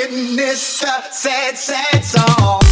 witness a sad, sad song.